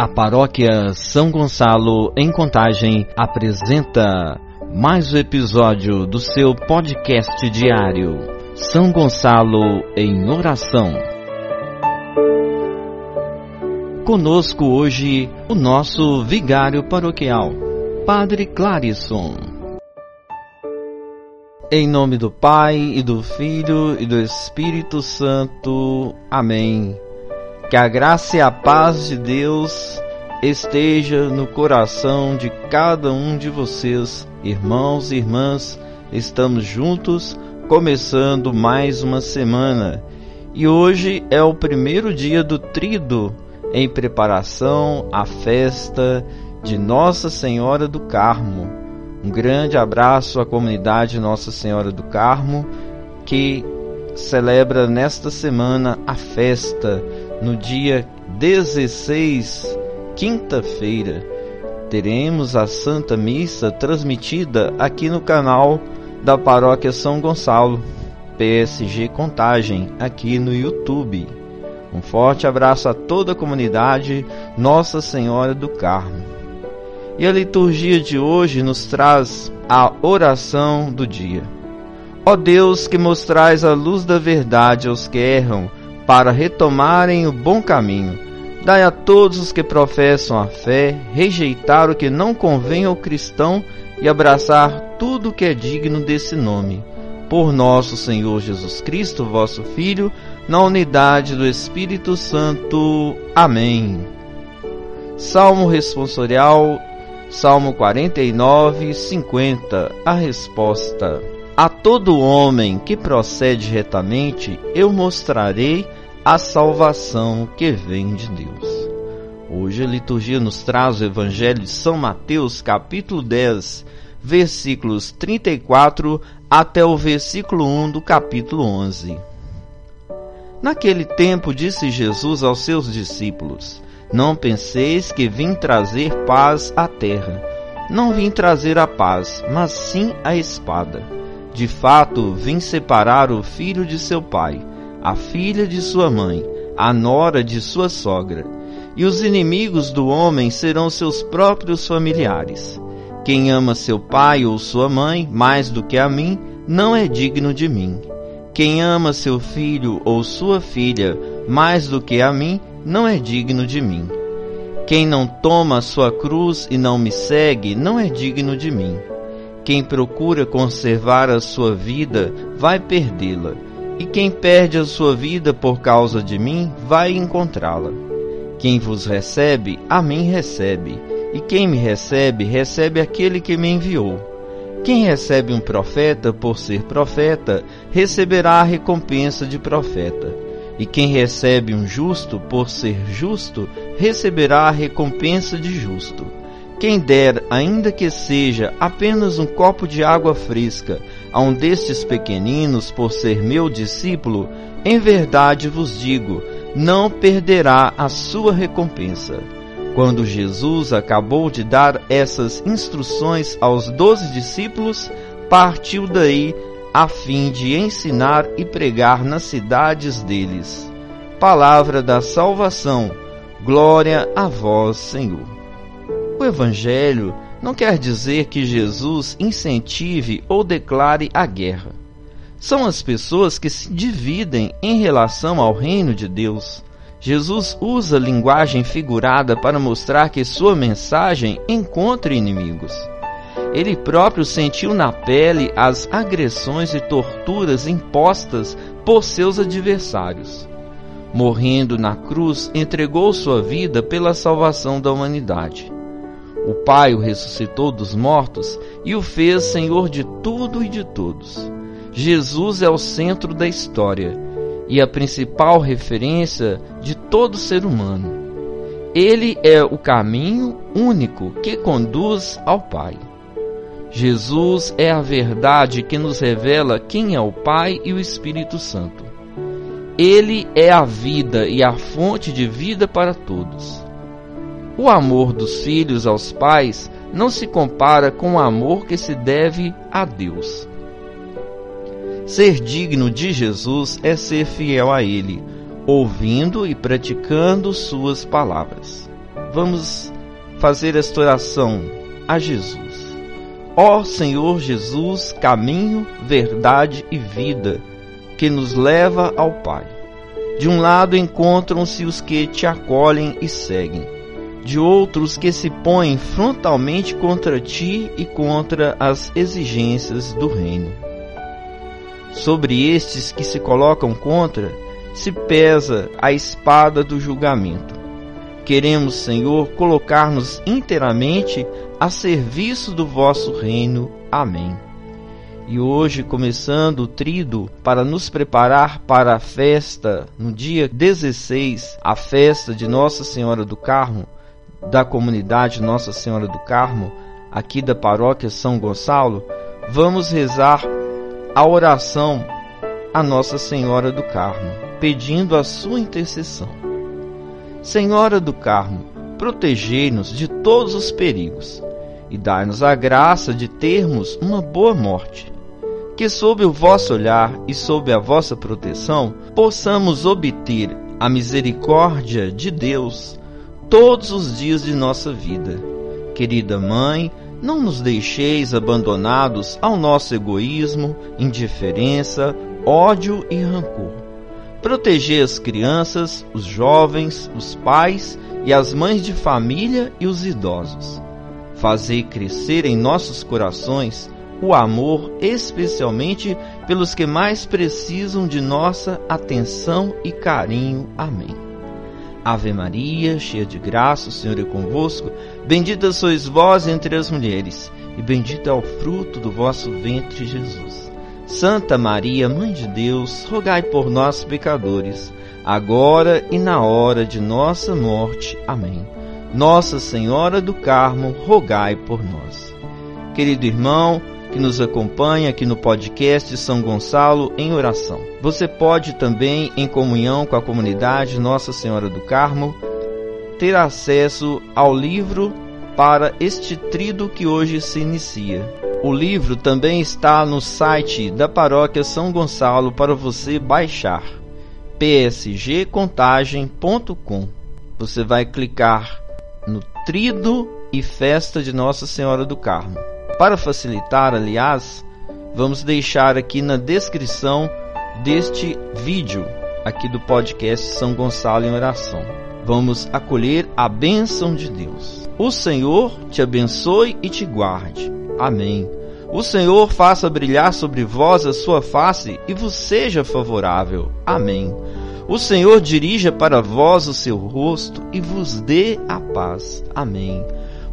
A paróquia São Gonçalo, em Contagem, apresenta mais um episódio do seu podcast diário, São Gonçalo em Oração. Conosco hoje o nosso vigário paroquial, Padre Clarisson. Em nome do Pai e do Filho e do Espírito Santo. Amém. Que a graça e a paz de Deus esteja no coração de cada um de vocês, irmãos e irmãs. Estamos juntos, começando mais uma semana. E hoje é o primeiro dia do Trido, em preparação à festa de Nossa Senhora do Carmo. Um grande abraço à comunidade Nossa Senhora do Carmo, que celebra nesta semana a festa no dia 16, quinta-feira, teremos a Santa Missa transmitida aqui no canal da Paróquia São Gonçalo, PSG Contagem, aqui no YouTube. Um forte abraço a toda a comunidade Nossa Senhora do Carmo. E a liturgia de hoje nos traz a oração do dia. Ó Deus, que mostrais a luz da verdade aos que erram, para retomarem o bom caminho. Dai a todos os que professam a fé rejeitar o que não convém ao cristão e abraçar tudo o que é digno desse nome. Por nosso Senhor Jesus Cristo, vosso Filho, na unidade do Espírito Santo. Amém. Salmo responsorial, Salmo 49, 50. A resposta. A todo homem que procede retamente, eu mostrarei a salvação que vem de Deus. Hoje a liturgia nos traz o Evangelho de São Mateus, capítulo 10, versículos 34 até o versículo 1 do capítulo 11. Naquele tempo disse Jesus aos seus discípulos: Não penseis que vim trazer paz à terra. Não vim trazer a paz, mas sim a espada. De fato, vim separar o filho de seu pai, a filha de sua mãe, a nora de sua sogra, e os inimigos do homem serão seus próprios familiares. Quem ama seu pai ou sua mãe mais do que a mim, não é digno de mim. Quem ama seu filho ou sua filha mais do que a mim, não é digno de mim. Quem não toma a sua cruz e não me segue, não é digno de mim. Quem procura conservar a sua vida vai perdê-la, e quem perde a sua vida por causa de mim vai encontrá-la. Quem vos recebe, a mim recebe, e quem me recebe, recebe aquele que me enviou. Quem recebe um profeta por ser profeta, receberá a recompensa de profeta. E quem recebe um justo por ser justo, receberá a recompensa de justo. Quem der, ainda que seja apenas um copo de água fresca, a um destes pequeninos por ser meu discípulo, em verdade vos digo, não perderá a sua recompensa. Quando Jesus acabou de dar essas instruções aos doze discípulos, partiu daí a fim de ensinar e pregar nas cidades deles. Palavra da salvação. Glória a vós, Senhor. Evangelho não quer dizer que Jesus incentive ou declare a guerra. São as pessoas que se dividem em relação ao reino de Deus. Jesus usa linguagem figurada para mostrar que sua mensagem encontra inimigos. Ele próprio sentiu na pele as agressões e torturas impostas por seus adversários. Morrendo na cruz, entregou sua vida pela salvação da humanidade. O Pai o ressuscitou dos mortos e o fez Senhor de tudo e de todos. Jesus é o centro da história e a principal referência de todo ser humano. Ele é o caminho único que conduz ao Pai. Jesus é a verdade que nos revela quem é o Pai e o Espírito Santo. Ele é a vida e a fonte de vida para todos. O amor dos filhos aos pais não se compara com o amor que se deve a Deus. Ser digno de Jesus é ser fiel a Ele, ouvindo e praticando Suas palavras. vamos fazer esta oração a Jesus. Ó Senhor Jesus, caminho, verdade e vida, que nos leva ao Pai. De um lado encontram-se os que te acolhem e seguem, de outros que se põem frontalmente contra ti e contra as exigências do reino. Sobre estes que se colocam contra, se pesa a espada do julgamento. Queremos, Senhor, colocar-nos inteiramente a serviço do vosso reino. Amém. E hoje, começando o trido para nos preparar para a festa, no dia 16, a festa de Nossa Senhora do Carmo, da comunidade Nossa Senhora do Carmo, aqui da paróquia São Gonçalo, vamos rezar a oração a Nossa Senhora do Carmo, pedindo a sua intercessão. Senhora do Carmo, protegei-nos de todos os perigos e dai-nos a graça de termos uma boa morte. Que sob o vosso olhar e sob a vossa proteção possamos obter a misericórdia de Deus todos os dias de nossa vida. Querida Mãe, não nos deixeis abandonados ao nosso egoísmo, indiferença, ódio e rancor. Protegei as crianças, os jovens, os pais e as mães de família e os idosos. Fazei crescer em nossos corações o amor, especialmente pelos que mais precisam de nossa atenção e carinho. Amém. Ave Maria, cheia de graça, o Senhor é convosco. Bendita sois vós entre as mulheres, e bendito é o fruto do vosso ventre, Jesus. Santa Maria, Mãe de Deus, rogai por nós, pecadores, agora e na hora de nossa morte. Amém. Nossa Senhora do Carmo, rogai por nós. Querido irmão, que nos acompanha aqui no podcast São Gonçalo em oração. Você pode também, em comunhão com a comunidade Nossa Senhora do Carmo, ter acesso ao livro para este trido que hoje se inicia. O livro também está no site da Paróquia São Gonçalo para você baixar psgcontagem.com. Você vai clicar no Trido e Festa de Nossa Senhora do Carmo. Para facilitar, aliás, vamos deixar aqui na descrição deste vídeo aqui do podcast São Gonçalo em Oração. Vamos acolher a bênção de Deus. O Senhor te abençoe e te guarde. Amém. O Senhor faça brilhar sobre vós a sua face e vos seja favorável. Amém. O Senhor dirija para vós o seu rosto e vos dê a paz. Amém.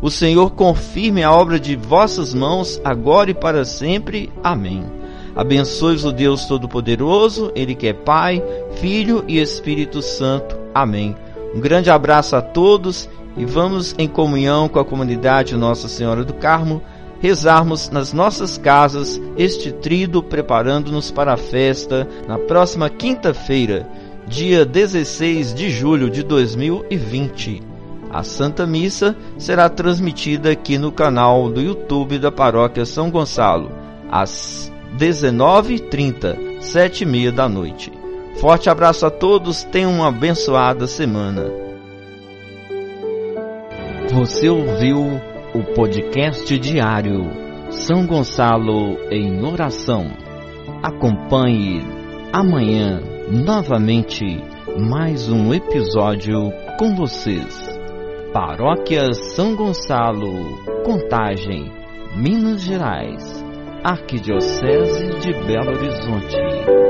O Senhor confirme a obra de vossas mãos, agora e para sempre. Amém. Abençoe-vos o Deus Todo-Poderoso, Ele que é Pai, Filho e Espírito Santo. Amém. Um grande abraço a todos e vamos em comunhão com a comunidade Nossa Senhora do Carmo rezarmos nas nossas casas este trido preparando-nos para a festa na próxima quinta-feira, dia 16 de julho de 2020. A Santa Missa será transmitida aqui no canal do YouTube da Paróquia São Gonçalo, às 19h30, 7h30 da noite. Forte abraço a todos, tenham uma abençoada semana. Você ouviu o podcast diário São Gonçalo em Oração. Acompanhe amanhã novamente mais um episódio com vocês. Paróquia São Gonçalo, Contagem, Minas Gerais, Arquidiocese de Belo Horizonte.